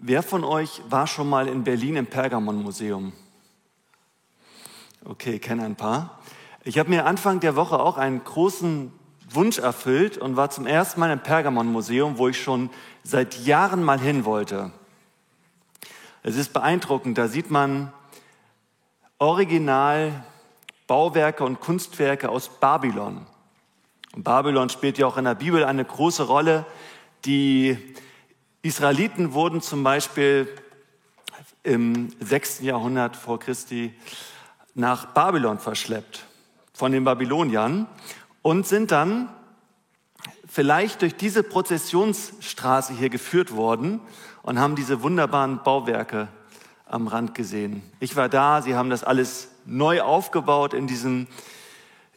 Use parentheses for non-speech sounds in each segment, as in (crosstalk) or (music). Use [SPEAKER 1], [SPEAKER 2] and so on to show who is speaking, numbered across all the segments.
[SPEAKER 1] Wer von euch war schon mal in Berlin im Pergamon-Museum? Okay, kenne ein paar. Ich habe mir Anfang der Woche auch einen großen Wunsch erfüllt und war zum ersten Mal im Pergamon-Museum, wo ich schon seit Jahren mal hin wollte. Es ist beeindruckend, da sieht man original Bauwerke und Kunstwerke aus Babylon. Und Babylon spielt ja auch in der Bibel eine große Rolle. Die Israeliten wurden zum Beispiel im 6. Jahrhundert vor Christi nach Babylon verschleppt von den Babyloniern und sind dann vielleicht durch diese Prozessionsstraße hier geführt worden und haben diese wunderbaren Bauwerke am Rand gesehen. Ich war da, sie haben das alles neu aufgebaut in diesem,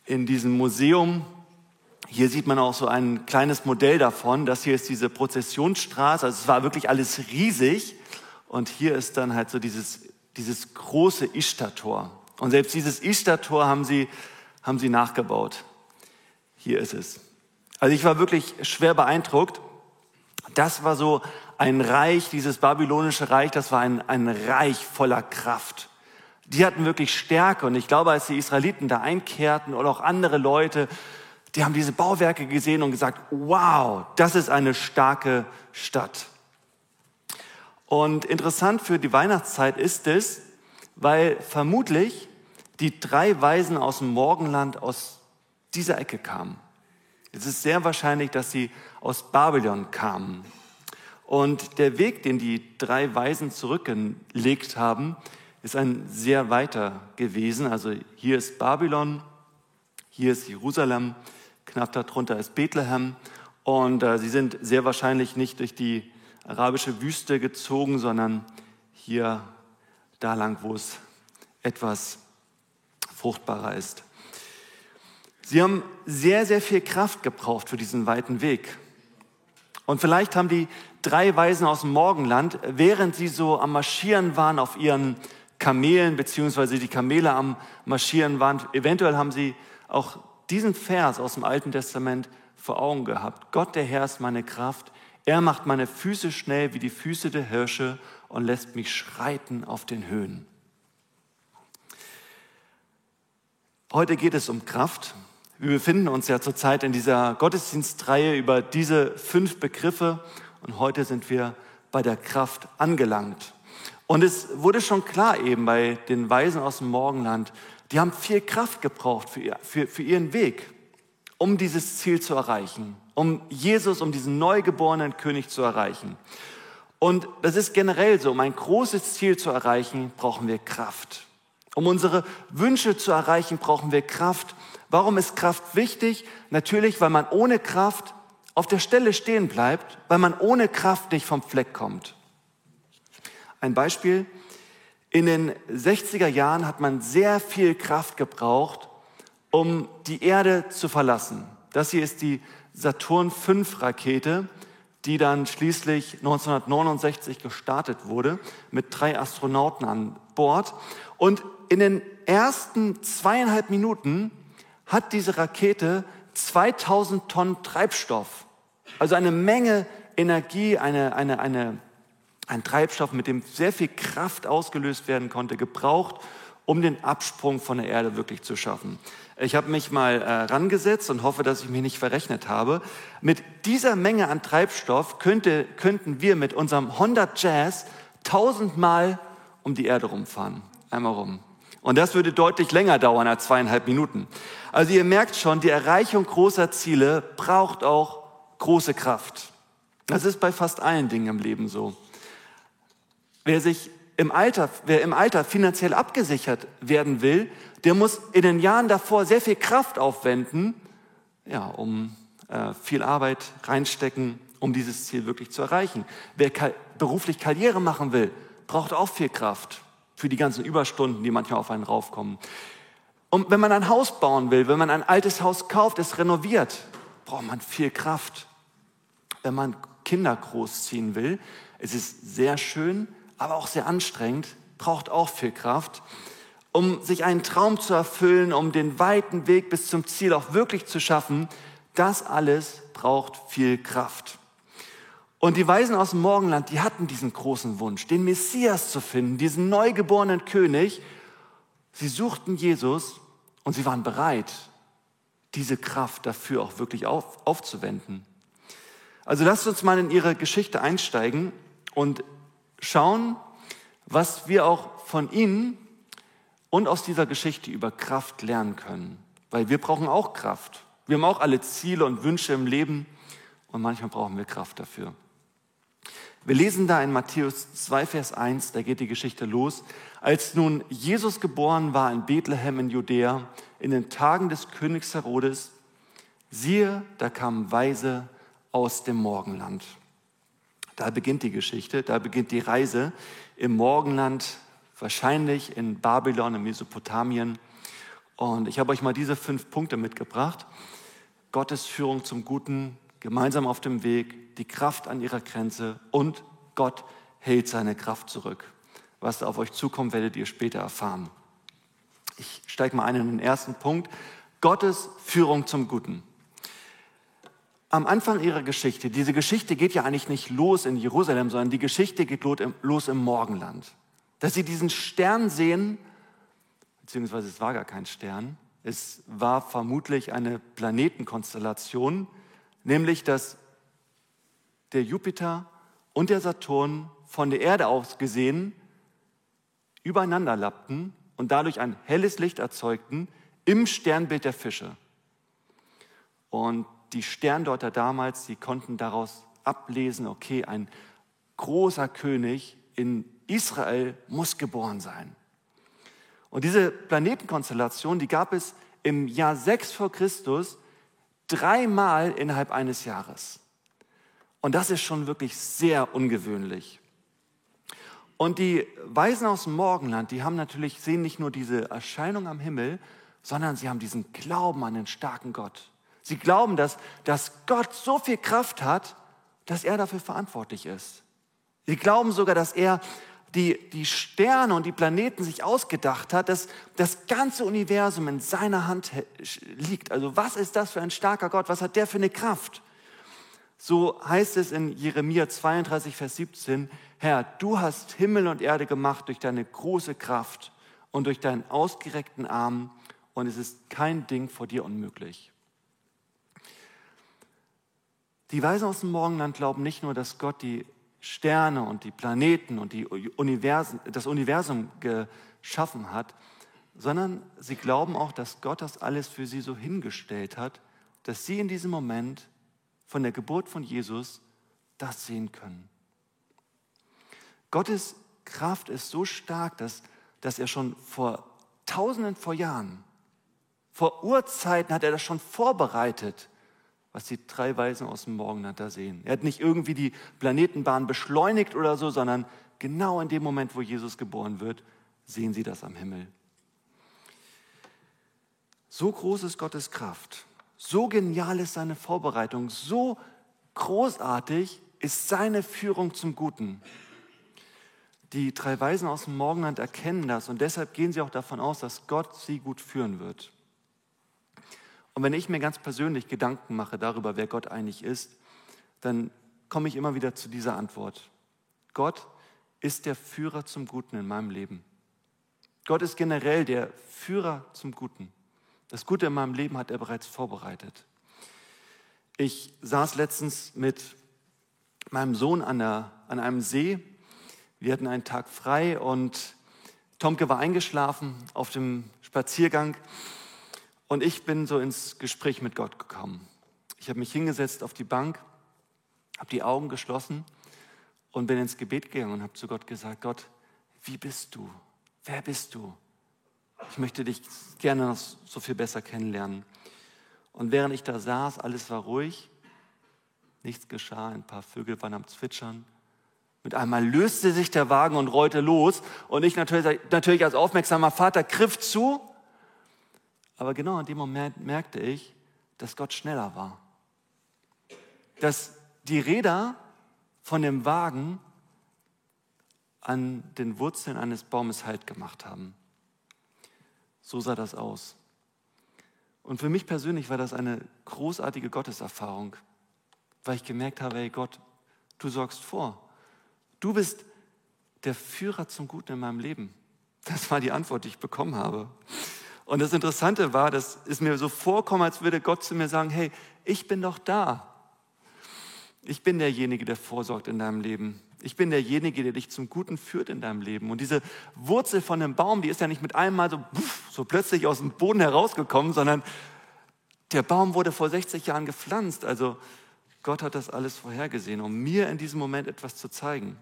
[SPEAKER 1] in diesem Museum. Hier sieht man auch so ein kleines Modell davon. Das hier ist diese Prozessionsstraße. Also es war wirklich alles riesig. Und hier ist dann halt so dieses, dieses große Ishtar-Tor. Und selbst dieses Ishtar-Tor haben sie, haben sie nachgebaut. Hier ist es. Also ich war wirklich schwer beeindruckt. Das war so ein Reich, dieses babylonische Reich, das war ein, ein Reich voller Kraft. Die hatten wirklich Stärke und ich glaube, als die Israeliten da einkehrten oder auch andere Leute, die haben diese Bauwerke gesehen und gesagt, wow, das ist eine starke Stadt. Und interessant für die Weihnachtszeit ist es, weil vermutlich die drei Weisen aus dem Morgenland aus dieser Ecke kamen. Es ist sehr wahrscheinlich, dass sie aus Babylon kamen. Und der Weg, den die drei Weisen zurückgelegt haben, ist ein sehr weiter gewesen. Also hier ist Babylon, hier ist Jerusalem, knapp darunter ist Bethlehem. Und äh, sie sind sehr wahrscheinlich nicht durch die arabische Wüste gezogen, sondern hier da lang, wo es etwas fruchtbarer ist. Sie haben sehr, sehr viel Kraft gebraucht für diesen weiten Weg. Und vielleicht haben die drei Weisen aus dem Morgenland, während sie so am Marschieren waren auf ihren Kamelen, beziehungsweise die Kamele am Marschieren waren, eventuell haben sie auch diesen Vers aus dem Alten Testament vor Augen gehabt. Gott, der Herr, ist meine Kraft. Er macht meine Füße schnell wie die Füße der Hirsche und lässt mich schreiten auf den Höhen. Heute geht es um Kraft wir befinden uns ja zurzeit in dieser Gottesdienstreihe über diese fünf Begriffe und heute sind wir bei der Kraft angelangt. Und es wurde schon klar eben bei den Weisen aus dem Morgenland, die haben viel Kraft gebraucht für, ihr, für, für ihren Weg, um dieses Ziel zu erreichen, um Jesus, um diesen neugeborenen König zu erreichen. Und das ist generell so, um ein großes Ziel zu erreichen, brauchen wir Kraft. Um unsere Wünsche zu erreichen, brauchen wir Kraft. Warum ist Kraft wichtig? Natürlich, weil man ohne Kraft auf der Stelle stehen bleibt, weil man ohne Kraft nicht vom Fleck kommt. Ein Beispiel. In den 60er Jahren hat man sehr viel Kraft gebraucht, um die Erde zu verlassen. Das hier ist die Saturn V Rakete, die dann schließlich 1969 gestartet wurde mit drei Astronauten an Bord. Und in den ersten zweieinhalb Minuten hat diese Rakete 2000 Tonnen Treibstoff, also eine Menge Energie, eine, eine, eine, ein Treibstoff, mit dem sehr viel Kraft ausgelöst werden konnte, gebraucht, um den Absprung von der Erde wirklich zu schaffen. Ich habe mich mal äh, rangesetzt und hoffe, dass ich mich nicht verrechnet habe. Mit dieser Menge an Treibstoff könnte, könnten wir mit unserem Honda Jazz tausendmal um die Erde rumfahren. Einmal rum. Und das würde deutlich länger dauern als zweieinhalb Minuten. Also ihr merkt schon, die Erreichung großer Ziele braucht auch große Kraft. Das ist bei fast allen Dingen im Leben so. Wer sich im Alter, wer im Alter finanziell abgesichert werden will, der muss in den Jahren davor sehr viel Kraft aufwenden, ja, um äh, viel Arbeit reinstecken, um dieses Ziel wirklich zu erreichen. Wer beruflich Karriere machen will, braucht auch viel Kraft für die ganzen Überstunden, die manchmal auf einen raufkommen. Und wenn man ein Haus bauen will, wenn man ein altes Haus kauft, es renoviert, braucht man viel Kraft. Wenn man Kinder großziehen will, es ist sehr schön, aber auch sehr anstrengend, braucht auch viel Kraft. Um sich einen Traum zu erfüllen, um den weiten Weg bis zum Ziel auch wirklich zu schaffen, das alles braucht viel Kraft. Und die Weisen aus dem Morgenland, die hatten diesen großen Wunsch, den Messias zu finden, diesen neugeborenen König. Sie suchten Jesus und sie waren bereit, diese Kraft dafür auch wirklich auf, aufzuwenden. Also lasst uns mal in ihre Geschichte einsteigen und schauen, was wir auch von ihnen und aus dieser Geschichte über Kraft lernen können. Weil wir brauchen auch Kraft. Wir haben auch alle Ziele und Wünsche im Leben und manchmal brauchen wir Kraft dafür. Wir lesen da in Matthäus 2, Vers 1, da geht die Geschichte los. Als nun Jesus geboren war in Bethlehem in Judäa, in den Tagen des Königs Herodes, siehe, da kamen Weise aus dem Morgenland. Da beginnt die Geschichte, da beginnt die Reise im Morgenland, wahrscheinlich in Babylon, in Mesopotamien. Und ich habe euch mal diese fünf Punkte mitgebracht. Gottes Führung zum Guten, gemeinsam auf dem Weg, die Kraft an ihrer Grenze und Gott hält seine Kraft zurück. Was auf euch zukommt, werdet ihr später erfahren. Ich steige mal ein in den ersten Punkt. Gottes Führung zum Guten. Am Anfang ihrer Geschichte, diese Geschichte geht ja eigentlich nicht los in Jerusalem, sondern die Geschichte geht los im Morgenland. Dass sie diesen Stern sehen, beziehungsweise es war gar kein Stern, es war vermutlich eine Planetenkonstellation, nämlich dass der Jupiter und der Saturn von der Erde aus gesehen übereinander lappten und dadurch ein helles Licht erzeugten im Sternbild der Fische. Und die Sterndeuter damals, die konnten daraus ablesen, okay, ein großer König in Israel muss geboren sein. Und diese Planetenkonstellation, die gab es im Jahr 6 vor Christus dreimal innerhalb eines Jahres. Und das ist schon wirklich sehr ungewöhnlich. Und die Weisen aus dem Morgenland, die haben natürlich, sehen nicht nur diese Erscheinung am Himmel, sondern sie haben diesen Glauben an den starken Gott. Sie glauben, dass, dass Gott so viel Kraft hat, dass er dafür verantwortlich ist. Sie glauben sogar, dass er die, die Sterne und die Planeten sich ausgedacht hat, dass das ganze Universum in seiner Hand liegt. Also was ist das für ein starker Gott? Was hat der für eine Kraft? So heißt es in Jeremia 32, Vers 17, Herr, du hast Himmel und Erde gemacht durch deine große Kraft und durch deinen ausgereckten Arm und es ist kein Ding vor dir unmöglich. Die Weisen aus dem Morgenland glauben nicht nur, dass Gott die Sterne und die Planeten und die Universen, das Universum geschaffen hat, sondern sie glauben auch, dass Gott das alles für sie so hingestellt hat, dass sie in diesem Moment von der Geburt von Jesus das sehen können. Gottes Kraft ist so stark, dass, dass er schon vor tausenden vor Jahren, vor Urzeiten hat er das schon vorbereitet, was die drei Weisen aus dem Morgenland da sehen. Er hat nicht irgendwie die Planetenbahn beschleunigt oder so, sondern genau in dem Moment, wo Jesus geboren wird, sehen sie das am Himmel. So groß ist Gottes Kraft. So genial ist seine Vorbereitung, so großartig ist seine Führung zum Guten. Die drei Weisen aus dem Morgenland erkennen das und deshalb gehen sie auch davon aus, dass Gott sie gut führen wird. Und wenn ich mir ganz persönlich Gedanken mache darüber, wer Gott eigentlich ist, dann komme ich immer wieder zu dieser Antwort. Gott ist der Führer zum Guten in meinem Leben. Gott ist generell der Führer zum Guten. Das Gute in meinem Leben hat er bereits vorbereitet. Ich saß letztens mit meinem Sohn an, der, an einem See. Wir hatten einen Tag frei und Tomke war eingeschlafen auf dem Spaziergang und ich bin so ins Gespräch mit Gott gekommen. Ich habe mich hingesetzt auf die Bank, habe die Augen geschlossen und bin ins Gebet gegangen und habe zu Gott gesagt, Gott, wie bist du? Wer bist du? Ich möchte dich gerne noch so viel besser kennenlernen. Und während ich da saß, alles war ruhig, nichts geschah, ein paar Vögel waren am Zwitschern. Mit einmal löste sich der Wagen und rollte los. Und ich natürlich, natürlich als aufmerksamer Vater griff zu. Aber genau in dem Moment merkte ich, dass Gott schneller war. Dass die Räder von dem Wagen an den Wurzeln eines Baumes Halt gemacht haben. So sah das aus. Und für mich persönlich war das eine großartige Gotteserfahrung, weil ich gemerkt habe, hey Gott, du sorgst vor. Du bist der Führer zum Guten in meinem Leben. Das war die Antwort, die ich bekommen habe. Und das Interessante war, dass es mir so vorkommt, als würde Gott zu mir sagen, hey, ich bin doch da. Ich bin derjenige, der vorsorgt in deinem Leben. Ich bin derjenige, der dich zum Guten führt in deinem Leben. Und diese Wurzel von einem Baum, die ist ja nicht mit einem Mal so, so plötzlich aus dem Boden herausgekommen, sondern der Baum wurde vor 60 Jahren gepflanzt. Also Gott hat das alles vorhergesehen, um mir in diesem Moment etwas zu zeigen.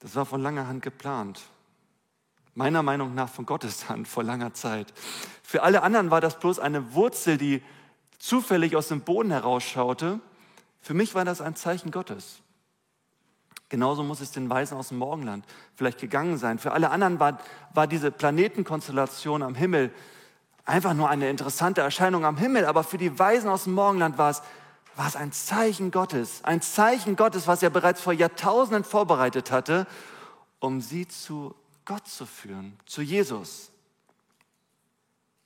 [SPEAKER 1] Das war von langer Hand geplant. Meiner Meinung nach von Gottes Hand vor langer Zeit. Für alle anderen war das bloß eine Wurzel, die zufällig aus dem Boden herausschaute. Für mich war das ein Zeichen Gottes. Genauso muss es den Weisen aus dem Morgenland vielleicht gegangen sein. Für alle anderen war, war diese Planetenkonstellation am Himmel einfach nur eine interessante Erscheinung am Himmel, aber für die Weisen aus dem Morgenland war es, war es ein Zeichen Gottes, ein Zeichen Gottes, was er bereits vor Jahrtausenden vorbereitet hatte, um sie zu Gott zu führen, zu Jesus.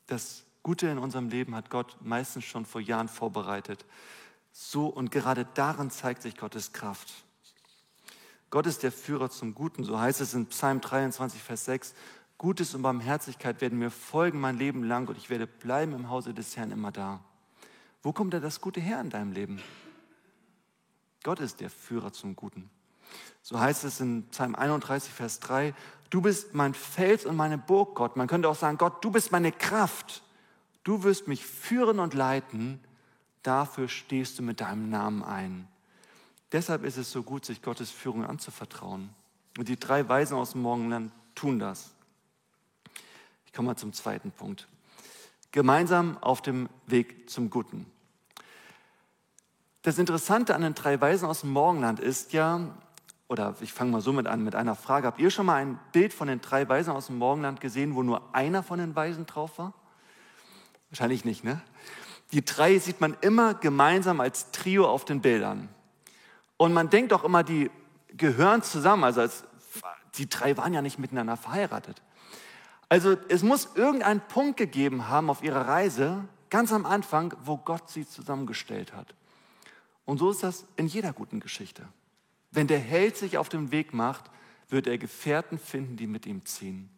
[SPEAKER 1] Das Gute in unserem Leben hat Gott meistens schon vor Jahren vorbereitet. So und gerade darin zeigt sich Gottes Kraft. Gott ist der Führer zum Guten, so heißt es in Psalm 23, Vers 6. Gutes und Barmherzigkeit werden mir folgen mein Leben lang und ich werde bleiben im Hause des Herrn immer da. Wo kommt da das Gute her in deinem Leben? Gott ist der Führer zum Guten. So heißt es in Psalm 31, Vers 3, du bist mein Fels und meine Burg, Gott. Man könnte auch sagen, Gott, du bist meine Kraft. Du wirst mich führen und leiten. Dafür stehst du mit deinem Namen ein. Deshalb ist es so gut, sich Gottes Führung anzuvertrauen. Und die drei Weisen aus dem Morgenland tun das. Ich komme mal zum zweiten Punkt. Gemeinsam auf dem Weg zum Guten. Das Interessante an den drei Weisen aus dem Morgenland ist ja, oder ich fange mal so mit an, mit einer Frage. Habt ihr schon mal ein Bild von den drei Weisen aus dem Morgenland gesehen, wo nur einer von den Weisen drauf war? Wahrscheinlich nicht, ne? Die drei sieht man immer gemeinsam als Trio auf den Bildern. Und man denkt auch immer, die gehören zusammen. Also als, die drei waren ja nicht miteinander verheiratet. Also es muss irgendeinen Punkt gegeben haben auf ihrer Reise, ganz am Anfang, wo Gott sie zusammengestellt hat. Und so ist das in jeder guten Geschichte. Wenn der Held sich auf den Weg macht, wird er Gefährten finden, die mit ihm ziehen.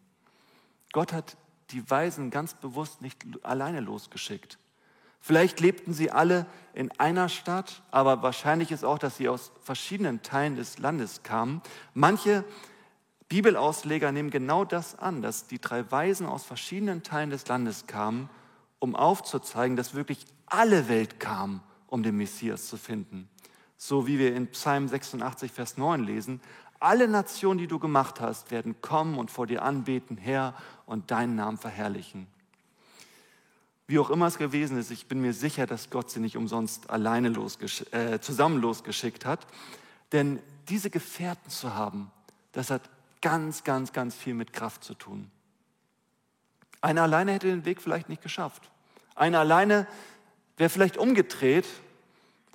[SPEAKER 1] Gott hat die Weisen ganz bewusst nicht alleine losgeschickt. Vielleicht lebten sie alle in einer Stadt, aber wahrscheinlich ist auch, dass sie aus verschiedenen Teilen des Landes kamen. Manche Bibelausleger nehmen genau das an, dass die drei Weisen aus verschiedenen Teilen des Landes kamen, um aufzuzeigen, dass wirklich alle Welt kam, um den Messias zu finden. So wie wir in Psalm 86, Vers 9 lesen, alle Nationen, die du gemacht hast, werden kommen und vor dir anbeten, Herr, und deinen Namen verherrlichen. Wie auch immer es gewesen ist, ich bin mir sicher, dass Gott sie nicht umsonst alleine losgesch äh, zusammen losgeschickt hat. Denn diese Gefährten zu haben, das hat ganz, ganz, ganz viel mit Kraft zu tun. Einer alleine hätte den Weg vielleicht nicht geschafft. Einer alleine wäre vielleicht umgedreht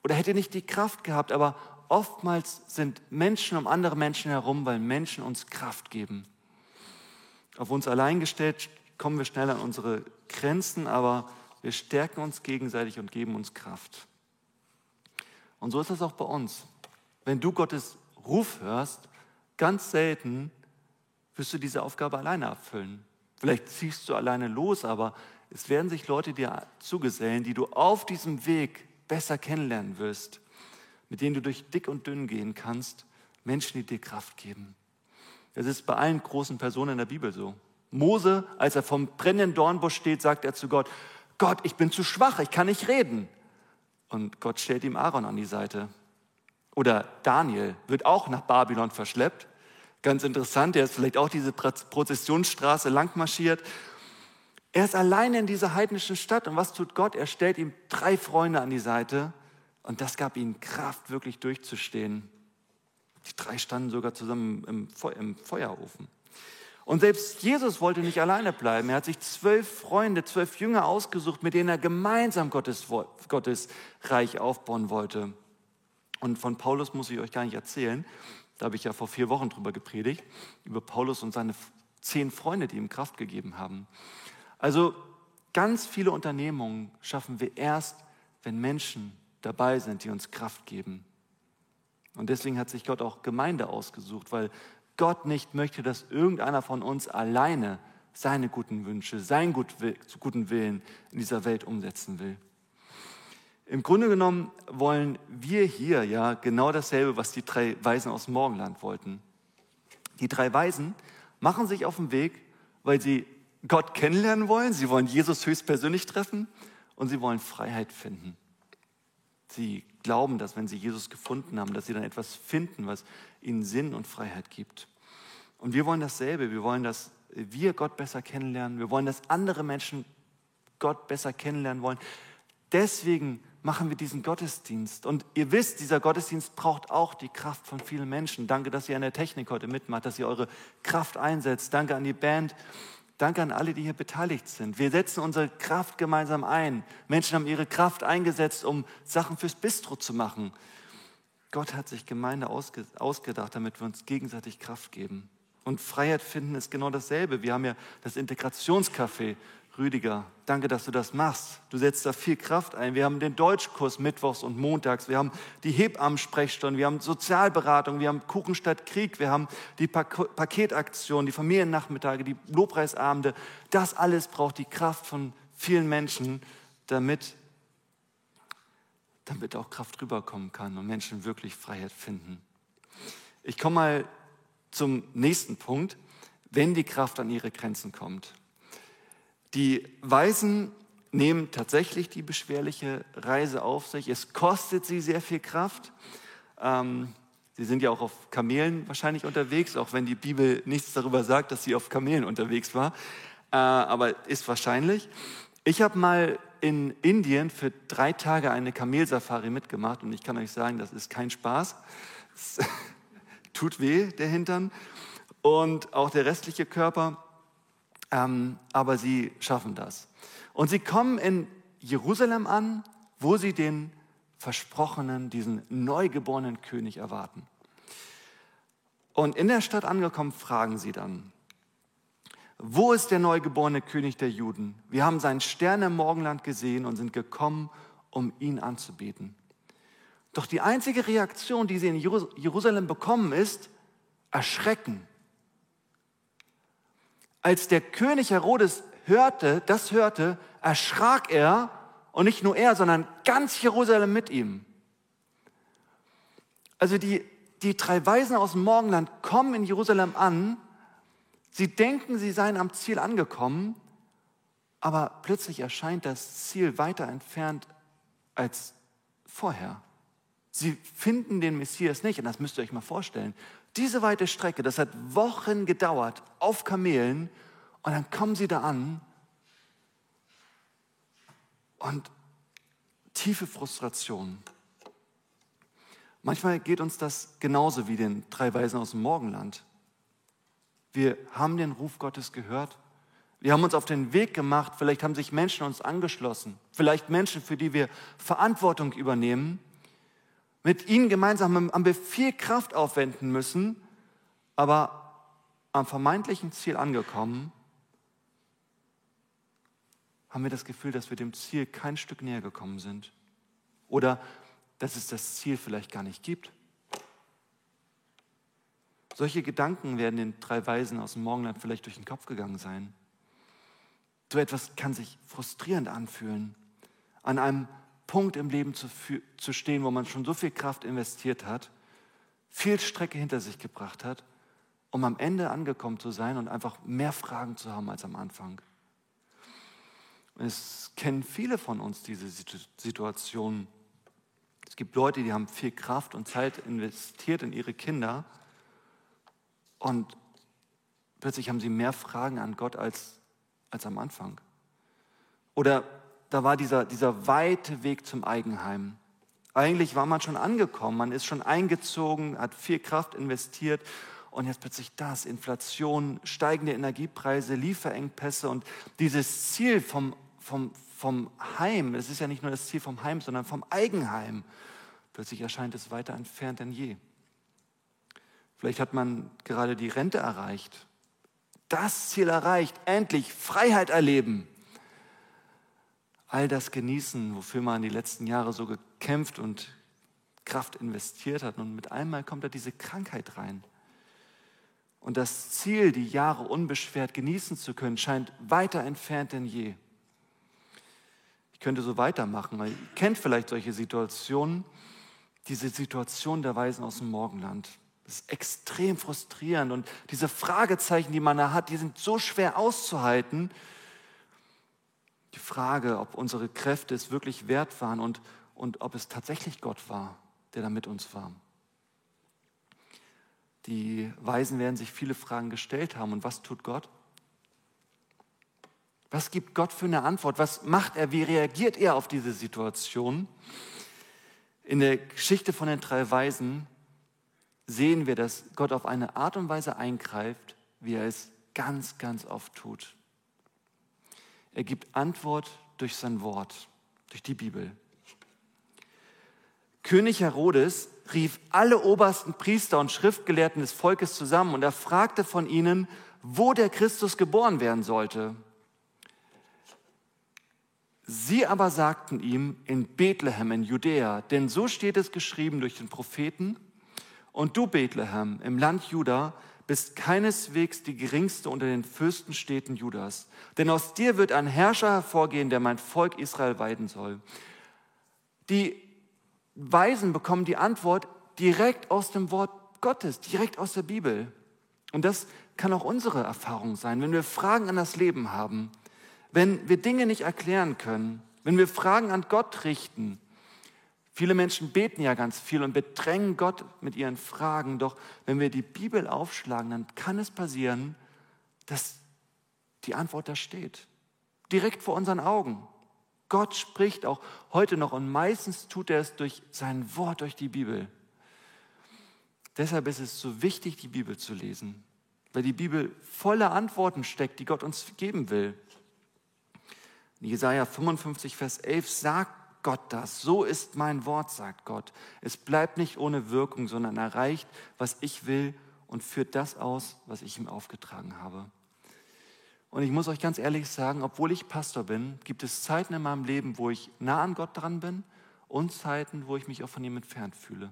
[SPEAKER 1] oder hätte nicht die Kraft gehabt, aber oftmals sind Menschen um andere Menschen herum, weil Menschen uns Kraft geben. Auf uns allein gestellt kommen wir schnell an unsere Grenzen, aber wir stärken uns gegenseitig und geben uns Kraft. Und so ist das auch bei uns. Wenn du Gottes Ruf hörst, ganz selten wirst du diese Aufgabe alleine erfüllen. Vielleicht ziehst du alleine los, aber es werden sich Leute dir zugesellen, die du auf diesem Weg besser kennenlernen wirst, mit denen du durch dick und dünn gehen kannst, Menschen, die dir Kraft geben. Das ist bei allen großen Personen in der Bibel so. Mose, als er vom brennenden Dornbusch steht, sagt er zu Gott, Gott, ich bin zu schwach, ich kann nicht reden. Und Gott stellt ihm Aaron an die Seite. Oder Daniel wird auch nach Babylon verschleppt Ganz interessant, er ist vielleicht auch diese Prozessionsstraße langmarschiert. Er ist alleine in dieser heidnischen Stadt und was tut Gott? Er stellt ihm drei Freunde an die Seite und das gab ihm Kraft, wirklich durchzustehen. Die drei standen sogar zusammen im, Fe im Feuerofen. Und selbst Jesus wollte nicht alleine bleiben. Er hat sich zwölf Freunde, zwölf Jünger ausgesucht, mit denen er gemeinsam Gottes, Gottes Reich aufbauen wollte. Und von Paulus muss ich euch gar nicht erzählen. Da habe ich ja vor vier Wochen drüber gepredigt, über Paulus und seine zehn Freunde, die ihm Kraft gegeben haben. Also ganz viele Unternehmungen schaffen wir erst, wenn Menschen dabei sind, die uns Kraft geben. Und deswegen hat sich Gott auch Gemeinde ausgesucht, weil Gott nicht möchte, dass irgendeiner von uns alleine seine guten Wünsche, seinen guten Willen in dieser Welt umsetzen will. Im Grunde genommen wollen wir hier ja genau dasselbe, was die drei Weisen aus Morgenland wollten. Die drei Weisen machen sich auf den Weg, weil sie Gott kennenlernen wollen, sie wollen Jesus höchstpersönlich treffen und sie wollen Freiheit finden. Sie glauben, dass wenn sie Jesus gefunden haben, dass sie dann etwas finden, was ihnen Sinn und Freiheit gibt. Und wir wollen dasselbe. Wir wollen, dass wir Gott besser kennenlernen. Wir wollen, dass andere Menschen Gott besser kennenlernen wollen. Deswegen machen wir diesen Gottesdienst. Und ihr wisst, dieser Gottesdienst braucht auch die Kraft von vielen Menschen. Danke, dass ihr an der Technik heute mitmacht, dass ihr eure Kraft einsetzt. Danke an die Band, Danke an alle, die hier beteiligt sind. Wir setzen unsere Kraft gemeinsam ein. Menschen haben ihre Kraft eingesetzt, um Sachen fürs Bistro zu machen. Gott hat sich Gemeinde ausgedacht, damit wir uns gegenseitig Kraft geben. Und Freiheit finden ist genau dasselbe. Wir haben ja das Integrationscafé Rüdiger, danke, dass du das machst. Du setzt da viel Kraft ein. Wir haben den Deutschkurs mittwochs und montags. Wir haben die Hebammensprechstunde. Wir haben Sozialberatung. Wir haben Kuchen statt Krieg. Wir haben die Paketaktion, die Familiennachmittage, die Lobpreisabende. Das alles braucht die Kraft von vielen Menschen, damit, damit auch Kraft rüberkommen kann und Menschen wirklich Freiheit finden. Ich komme mal zum nächsten Punkt, wenn die Kraft an ihre Grenzen kommt. Die Weisen nehmen tatsächlich die beschwerliche Reise auf sich. Es kostet sie sehr viel Kraft. Ähm, sie sind ja auch auf Kamelen wahrscheinlich unterwegs, auch wenn die Bibel nichts darüber sagt, dass sie auf Kamelen unterwegs war. Äh, aber ist wahrscheinlich. Ich habe mal in Indien für drei Tage eine Kamelsafari mitgemacht und ich kann euch sagen, das ist kein Spaß. Es (laughs) tut weh, der Hintern und auch der restliche Körper. Ähm, aber sie schaffen das. Und sie kommen in Jerusalem an, wo sie den versprochenen, diesen neugeborenen König erwarten. Und in der Stadt angekommen, fragen sie dann, wo ist der neugeborene König der Juden? Wir haben seinen Stern im Morgenland gesehen und sind gekommen, um ihn anzubeten. Doch die einzige Reaktion, die sie in Jerusalem bekommen, ist Erschrecken. Als der König Herodes hörte, das hörte, erschrak er und nicht nur er, sondern ganz Jerusalem mit ihm. Also die, die drei Weisen aus dem Morgenland kommen in Jerusalem an, sie denken, sie seien am Ziel angekommen, aber plötzlich erscheint das Ziel weiter entfernt als vorher. Sie finden den Messias nicht und das müsst ihr euch mal vorstellen. Diese weite Strecke, das hat Wochen gedauert auf Kamelen und dann kommen sie da an und tiefe Frustration. Manchmal geht uns das genauso wie den drei Weisen aus dem Morgenland. Wir haben den Ruf Gottes gehört. Wir haben uns auf den Weg gemacht. Vielleicht haben sich Menschen uns angeschlossen. Vielleicht Menschen, für die wir Verantwortung übernehmen mit ihnen gemeinsam haben wir viel Kraft aufwenden müssen, aber am vermeintlichen Ziel angekommen, haben wir das Gefühl, dass wir dem Ziel kein Stück näher gekommen sind. Oder dass es das Ziel vielleicht gar nicht gibt. Solche Gedanken werden den drei Weisen aus dem Morgenland vielleicht durch den Kopf gegangen sein. So etwas kann sich frustrierend anfühlen. An einem Punkt im Leben zu, zu stehen, wo man schon so viel Kraft investiert hat, viel Strecke hinter sich gebracht hat, um am Ende angekommen zu sein und einfach mehr Fragen zu haben als am Anfang. Es kennen viele von uns diese Situation. Es gibt Leute, die haben viel Kraft und Zeit investiert in ihre Kinder und plötzlich haben sie mehr Fragen an Gott als, als am Anfang. Oder da war dieser, dieser weite Weg zum Eigenheim. Eigentlich war man schon angekommen, man ist schon eingezogen, hat viel Kraft investiert und jetzt plötzlich das, Inflation, steigende Energiepreise, Lieferengpässe und dieses Ziel vom, vom, vom Heim, es ist ja nicht nur das Ziel vom Heim, sondern vom Eigenheim, plötzlich erscheint es weiter entfernt denn je. Vielleicht hat man gerade die Rente erreicht, das Ziel erreicht, endlich Freiheit erleben all das genießen, wofür man die letzten Jahre so gekämpft und Kraft investiert hat. Und mit einmal kommt da diese Krankheit rein. Und das Ziel, die Jahre unbeschwert genießen zu können, scheint weiter entfernt denn je. Ich könnte so weitermachen. Ihr kennt vielleicht solche Situationen, diese Situation der Weisen aus dem Morgenland. Das ist extrem frustrierend und diese Fragezeichen, die man da hat, die sind so schwer auszuhalten. Die Frage, ob unsere Kräfte es wirklich wert waren und, und ob es tatsächlich Gott war, der da mit uns war. Die Weisen werden sich viele Fragen gestellt haben. Und was tut Gott? Was gibt Gott für eine Antwort? Was macht er? Wie reagiert er auf diese Situation? In der Geschichte von den drei Weisen sehen wir, dass Gott auf eine Art und Weise eingreift, wie er es ganz, ganz oft tut. Er gibt Antwort durch sein Wort, durch die Bibel. König Herodes rief alle obersten Priester und Schriftgelehrten des Volkes zusammen und er fragte von ihnen, wo der Christus geboren werden sollte. Sie aber sagten ihm in Bethlehem in Judäa, denn so steht es geschrieben durch den Propheten, und du Bethlehem im Land Juda bist keineswegs die geringste unter den Fürstenstädten Judas, denn aus dir wird ein Herrscher hervorgehen, der mein Volk Israel weiden soll. Die Weisen bekommen die Antwort direkt aus dem Wort Gottes, direkt aus der Bibel. Und das kann auch unsere Erfahrung sein, wenn wir Fragen an das Leben haben, wenn wir Dinge nicht erklären können, wenn wir Fragen an Gott richten. Viele Menschen beten ja ganz viel und bedrängen Gott mit ihren Fragen, doch wenn wir die Bibel aufschlagen, dann kann es passieren, dass die Antwort da steht, direkt vor unseren Augen. Gott spricht auch heute noch und meistens tut er es durch sein Wort, durch die Bibel. Deshalb ist es so wichtig, die Bibel zu lesen, weil die Bibel voller Antworten steckt, die Gott uns geben will. Jesaja 55, Vers 11 sagt Gott das. So ist mein Wort, sagt Gott. Es bleibt nicht ohne Wirkung, sondern erreicht, was ich will und führt das aus, was ich ihm aufgetragen habe. Und ich muss euch ganz ehrlich sagen, obwohl ich Pastor bin, gibt es Zeiten in meinem Leben, wo ich nah an Gott dran bin und Zeiten, wo ich mich auch von ihm entfernt fühle.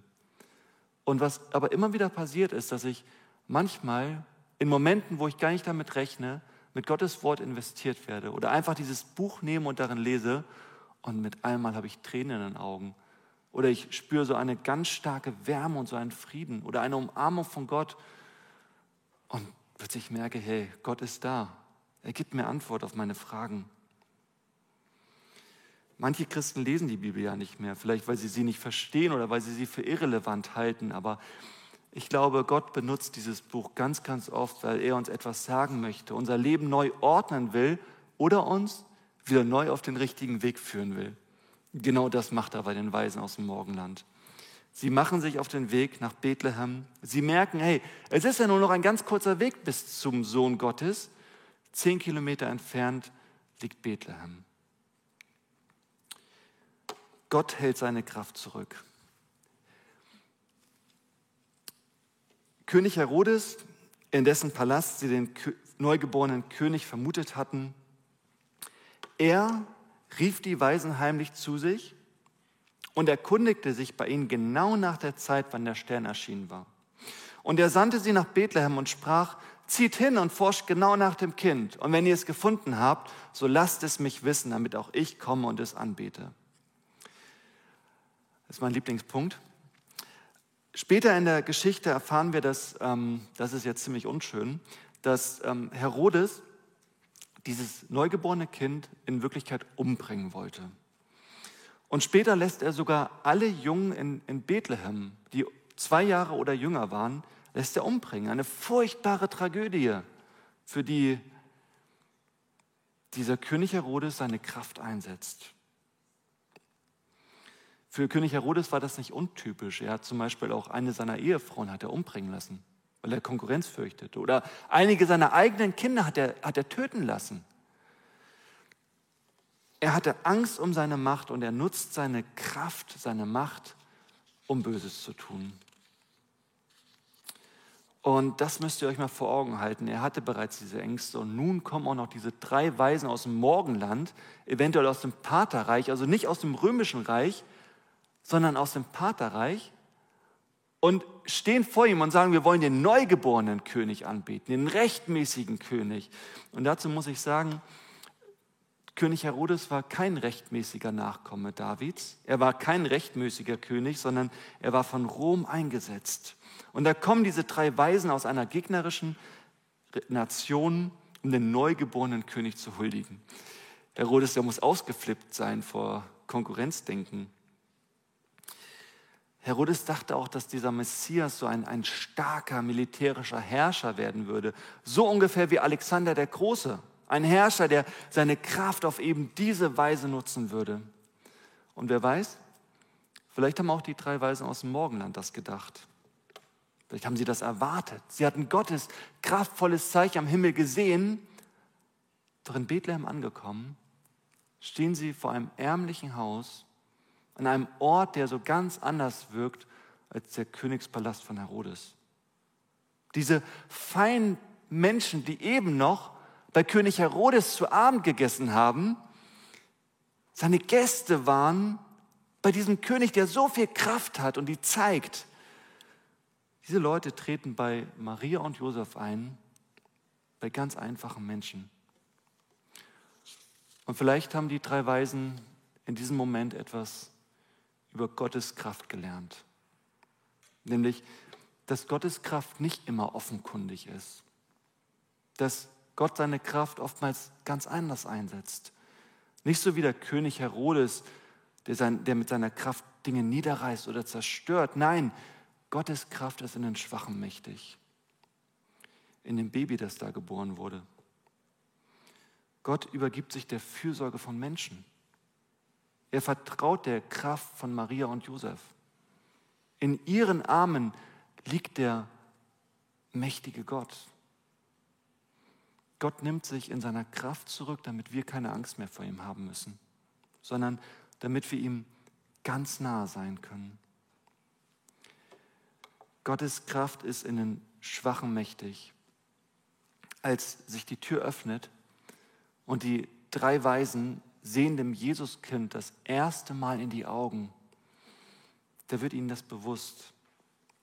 [SPEAKER 1] Und was aber immer wieder passiert ist, dass ich manchmal in Momenten, wo ich gar nicht damit rechne, mit Gottes Wort investiert werde oder einfach dieses Buch nehme und darin lese und mit einmal habe ich Tränen in den Augen. Oder ich spüre so eine ganz starke Wärme und so einen Frieden oder eine Umarmung von Gott. Und plötzlich merke, hey, Gott ist da. Er gibt mir Antwort auf meine Fragen. Manche Christen lesen die Bibel ja nicht mehr, vielleicht weil sie sie nicht verstehen oder weil sie sie für irrelevant halten, aber ich glaube, Gott benutzt dieses Buch ganz, ganz oft, weil er uns etwas sagen möchte, unser Leben neu ordnen will oder uns wieder neu auf den richtigen Weg führen will. Genau das macht er bei den Weisen aus dem Morgenland. Sie machen sich auf den Weg nach Bethlehem. Sie merken, hey, es ist ja nur noch ein ganz kurzer Weg bis zum Sohn Gottes. Zehn Kilometer entfernt liegt Bethlehem. Gott hält seine Kraft zurück. König Herodes, in dessen Palast sie den neugeborenen König vermutet hatten, er rief die Weisen heimlich zu sich und erkundigte sich bei ihnen genau nach der Zeit, wann der Stern erschienen war. Und er sandte sie nach Bethlehem und sprach, zieht hin und forscht genau nach dem Kind. Und wenn ihr es gefunden habt, so lasst es mich wissen, damit auch ich komme und es anbete. Das ist mein Lieblingspunkt. Später in der Geschichte erfahren wir, dass, ähm, das ist jetzt ziemlich unschön, dass ähm, Herodes dieses neugeborene Kind in Wirklichkeit umbringen wollte. Und später lässt er sogar alle Jungen in, in Bethlehem, die zwei Jahre oder jünger waren, lässt er umbringen. Eine furchtbare Tragödie, für die dieser König Herodes seine Kraft einsetzt. Für König Herodes war das nicht untypisch. Er hat zum Beispiel auch eine seiner Ehefrauen hat er umbringen lassen, weil er Konkurrenz fürchtete. Oder einige seiner eigenen Kinder hat er, hat er töten lassen. Er hatte Angst um seine Macht und er nutzt seine Kraft, seine Macht, um Böses zu tun. Und das müsst ihr euch mal vor Augen halten. Er hatte bereits diese Ängste und nun kommen auch noch diese drei Weisen aus dem Morgenland, eventuell aus dem Paterreich, also nicht aus dem römischen Reich, sondern aus dem Paterreich und stehen vor ihm und sagen, wir wollen den neugeborenen König anbeten, den rechtmäßigen König. Und dazu muss ich sagen, König Herodes war kein rechtmäßiger Nachkomme Davids. Er war kein rechtmäßiger König, sondern er war von Rom eingesetzt. Und da kommen diese drei Weisen aus einer gegnerischen Nation, um den neugeborenen König zu huldigen. Herodes, der muss ausgeflippt sein vor Konkurrenzdenken. Herodes dachte auch, dass dieser Messias so ein, ein starker militärischer Herrscher werden würde. So ungefähr wie Alexander der Große. Ein Herrscher, der seine Kraft auf eben diese Weise nutzen würde. Und wer weiß, vielleicht haben auch die drei Weisen aus dem Morgenland das gedacht. Vielleicht haben sie das erwartet. Sie hatten Gottes kraftvolles Zeichen am Himmel gesehen. Doch in Bethlehem angekommen, stehen sie vor einem ärmlichen Haus, an einem Ort, der so ganz anders wirkt als der Königspalast von Herodes. Diese feinen Menschen, die eben noch bei König Herodes zu Abend gegessen haben, seine Gäste waren bei diesem König, der so viel Kraft hat und die zeigt. Diese Leute treten bei Maria und Josef ein, bei ganz einfachen Menschen. Und vielleicht haben die drei Weisen in diesem Moment etwas über Gottes Kraft gelernt. Nämlich, dass Gottes Kraft nicht immer offenkundig ist. Dass Gott seine Kraft oftmals ganz anders einsetzt. Nicht so wie der König Herodes, der, sein, der mit seiner Kraft Dinge niederreißt oder zerstört. Nein, Gottes Kraft ist in den Schwachen mächtig. In dem Baby, das da geboren wurde. Gott übergibt sich der Fürsorge von Menschen. Er vertraut der Kraft von Maria und Josef. In ihren Armen liegt der mächtige Gott. Gott nimmt sich in seiner Kraft zurück, damit wir keine Angst mehr vor ihm haben müssen, sondern damit wir ihm ganz nahe sein können. Gottes Kraft ist in den Schwachen mächtig. Als sich die Tür öffnet und die drei Weisen sehen dem Jesuskind das erste Mal in die Augen, da wird ihnen das bewusst,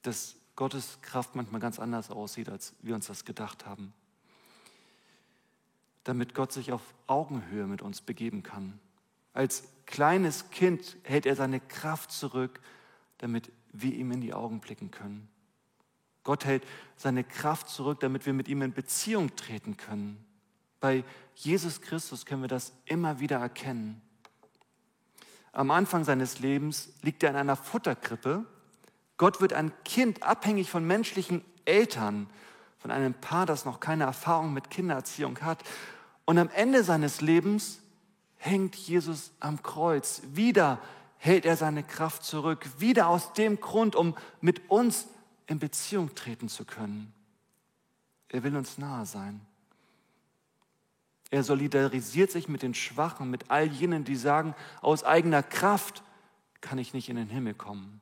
[SPEAKER 1] dass Gottes Kraft manchmal ganz anders aussieht, als wir uns das gedacht haben damit Gott sich auf Augenhöhe mit uns begeben kann. Als kleines Kind hält er seine Kraft zurück, damit wir ihm in die Augen blicken können. Gott hält seine Kraft zurück, damit wir mit ihm in Beziehung treten können. Bei Jesus Christus können wir das immer wieder erkennen. Am Anfang seines Lebens liegt er in einer Futterkrippe. Gott wird ein Kind abhängig von menschlichen Eltern, von einem Paar, das noch keine Erfahrung mit Kindererziehung hat. Und am Ende seines Lebens hängt Jesus am Kreuz. Wieder hält er seine Kraft zurück. Wieder aus dem Grund, um mit uns in Beziehung treten zu können. Er will uns nahe sein. Er solidarisiert sich mit den Schwachen, mit all jenen, die sagen, aus eigener Kraft kann ich nicht in den Himmel kommen.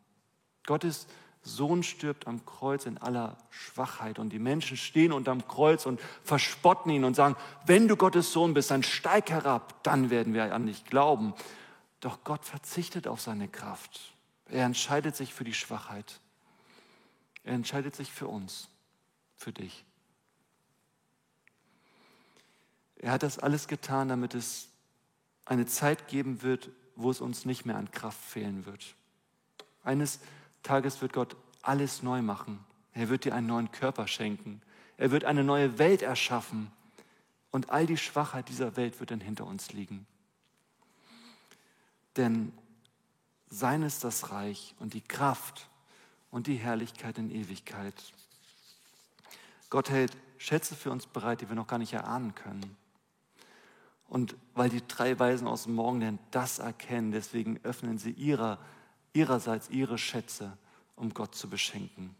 [SPEAKER 1] Gott ist Sohn stirbt am Kreuz in aller Schwachheit und die Menschen stehen unterm Kreuz und verspotten ihn und sagen, wenn du Gottes Sohn bist, dann steig herab, dann werden wir an dich glauben. Doch Gott verzichtet auf seine Kraft. Er entscheidet sich für die Schwachheit. Er entscheidet sich für uns, für dich. Er hat das alles getan, damit es eine Zeit geben wird, wo es uns nicht mehr an Kraft fehlen wird. Eines Tages wird Gott alles neu machen. Er wird dir einen neuen Körper schenken. Er wird eine neue Welt erschaffen. Und all die Schwachheit dieser Welt wird dann hinter uns liegen. Denn sein ist das Reich und die Kraft und die Herrlichkeit in Ewigkeit. Gott hält Schätze für uns bereit, die wir noch gar nicht erahnen können. Und weil die drei Weisen aus dem Morgenland das erkennen, deswegen öffnen sie ihrer ihrerseits ihre Schätze, um Gott zu beschenken.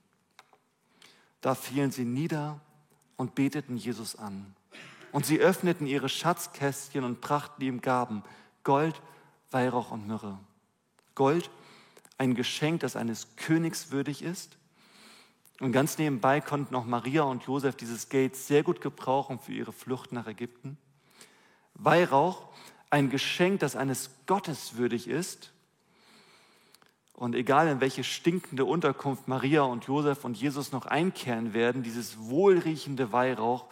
[SPEAKER 1] Da fielen sie nieder und beteten Jesus an. Und sie öffneten ihre Schatzkästchen und brachten ihm Gaben, Gold, Weihrauch und Myrrhe. Gold, ein Geschenk, das eines Königs würdig ist. Und ganz nebenbei konnten auch Maria und Josef dieses Geld sehr gut gebrauchen für ihre Flucht nach Ägypten. Weihrauch, ein Geschenk, das eines Gottes würdig ist. Und egal in welche stinkende Unterkunft Maria und Josef und Jesus noch einkehren werden, dieses wohlriechende Weihrauch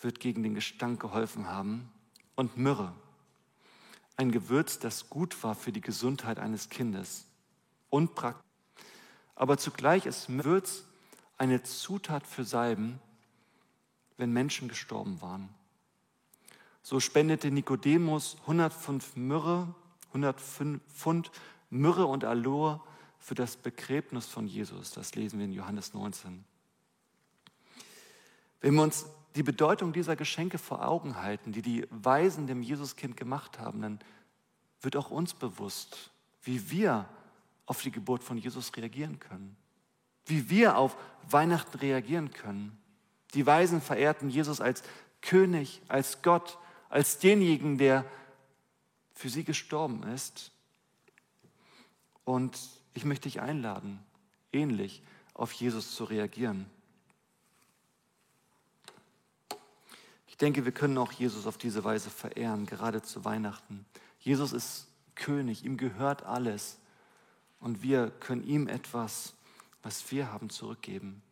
[SPEAKER 1] wird gegen den Gestank geholfen haben. Und Myrrhe, ein Gewürz, das gut war für die Gesundheit eines Kindes. Unpraktisch. Aber zugleich ist Gewürz eine Zutat für Salben, wenn Menschen gestorben waren. So spendete Nikodemus 105 Myrrhe, 105 Pfund Myrrhe und Aloe für das Begräbnis von Jesus. Das lesen wir in Johannes 19. Wenn wir uns die Bedeutung dieser Geschenke vor Augen halten, die die Weisen dem Jesuskind gemacht haben, dann wird auch uns bewusst, wie wir auf die Geburt von Jesus reagieren können, wie wir auf Weihnachten reagieren können. Die Weisen verehrten Jesus als König, als Gott, als denjenigen, der für sie gestorben ist. Und ich möchte dich einladen, ähnlich auf Jesus zu reagieren. Ich denke, wir können auch Jesus auf diese Weise verehren, gerade zu Weihnachten. Jesus ist König, ihm gehört alles. Und wir können ihm etwas, was wir haben, zurückgeben.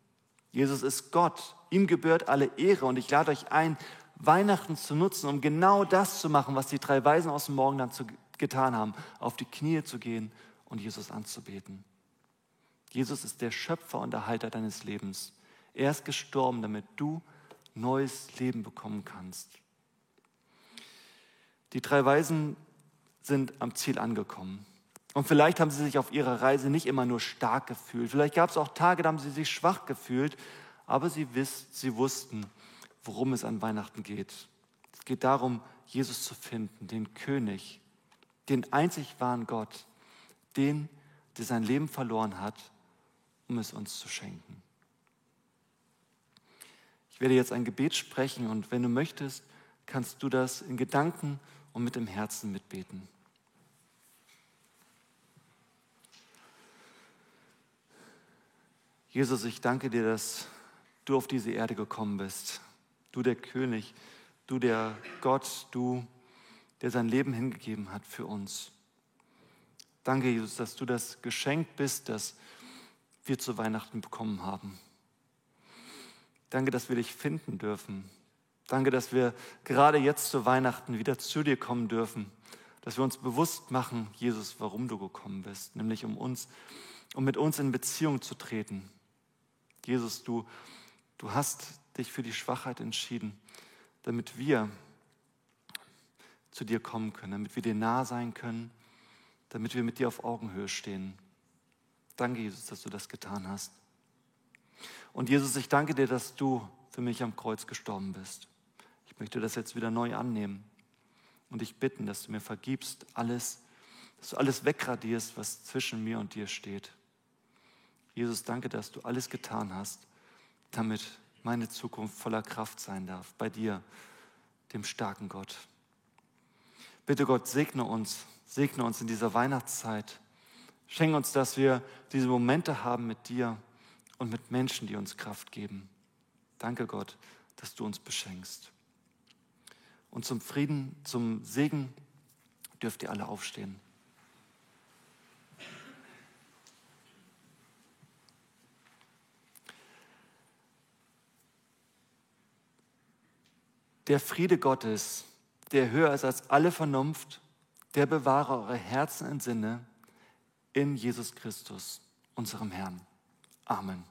[SPEAKER 1] Jesus ist Gott, ihm gebührt alle Ehre. Und ich lade euch ein, Weihnachten zu nutzen, um genau das zu machen, was die drei Weisen aus dem Morgenland getan haben, auf die Knie zu gehen und Jesus anzubeten. Jesus ist der Schöpfer und Erhalter deines Lebens. Er ist gestorben, damit du neues Leben bekommen kannst. Die drei Weisen sind am Ziel angekommen. Und vielleicht haben sie sich auf ihrer Reise nicht immer nur stark gefühlt. Vielleicht gab es auch Tage, da haben sie sich schwach gefühlt. Aber sie, wiss, sie wussten, worum es an Weihnachten geht. Es geht darum, Jesus zu finden, den König, den einzig wahren Gott, den, der sein Leben verloren hat, um es uns zu schenken. Ich werde jetzt ein Gebet sprechen und wenn du möchtest, kannst du das in Gedanken und mit dem Herzen mitbeten. Jesus, ich danke dir, dass du auf diese Erde gekommen bist. Du der König, du der Gott, du, der sein Leben hingegeben hat für uns. Danke, Jesus, dass du das Geschenk bist, das wir zu Weihnachten bekommen haben. Danke, dass wir dich finden dürfen. Danke, dass wir gerade jetzt zu Weihnachten wieder zu dir kommen dürfen. Dass wir uns bewusst machen, Jesus, warum du gekommen bist, nämlich um uns, um mit uns in Beziehung zu treten. Jesus, du, du hast dich für die Schwachheit entschieden, damit wir zu dir kommen können, damit wir dir nah sein können, damit wir mit dir auf Augenhöhe stehen. Danke, Jesus, dass du das getan hast. Und Jesus, ich danke dir, dass du für mich am Kreuz gestorben bist. Ich möchte das jetzt wieder neu annehmen und dich bitten, dass du mir vergibst alles, dass du alles wegradierst, was zwischen mir und dir steht. Jesus, danke, dass du alles getan hast, damit meine Zukunft voller Kraft sein darf, bei dir, dem starken Gott. Bitte Gott, segne uns, segne uns in dieser Weihnachtszeit. Schenke uns, dass wir diese Momente haben mit dir und mit Menschen, die uns Kraft geben. Danke Gott, dass du uns beschenkst. Und zum Frieden, zum Segen dürft ihr alle aufstehen. Der Friede Gottes, der höher ist als alle Vernunft, der bewahre eure Herzen und Sinne in Jesus Christus, unserem Herrn. Amen.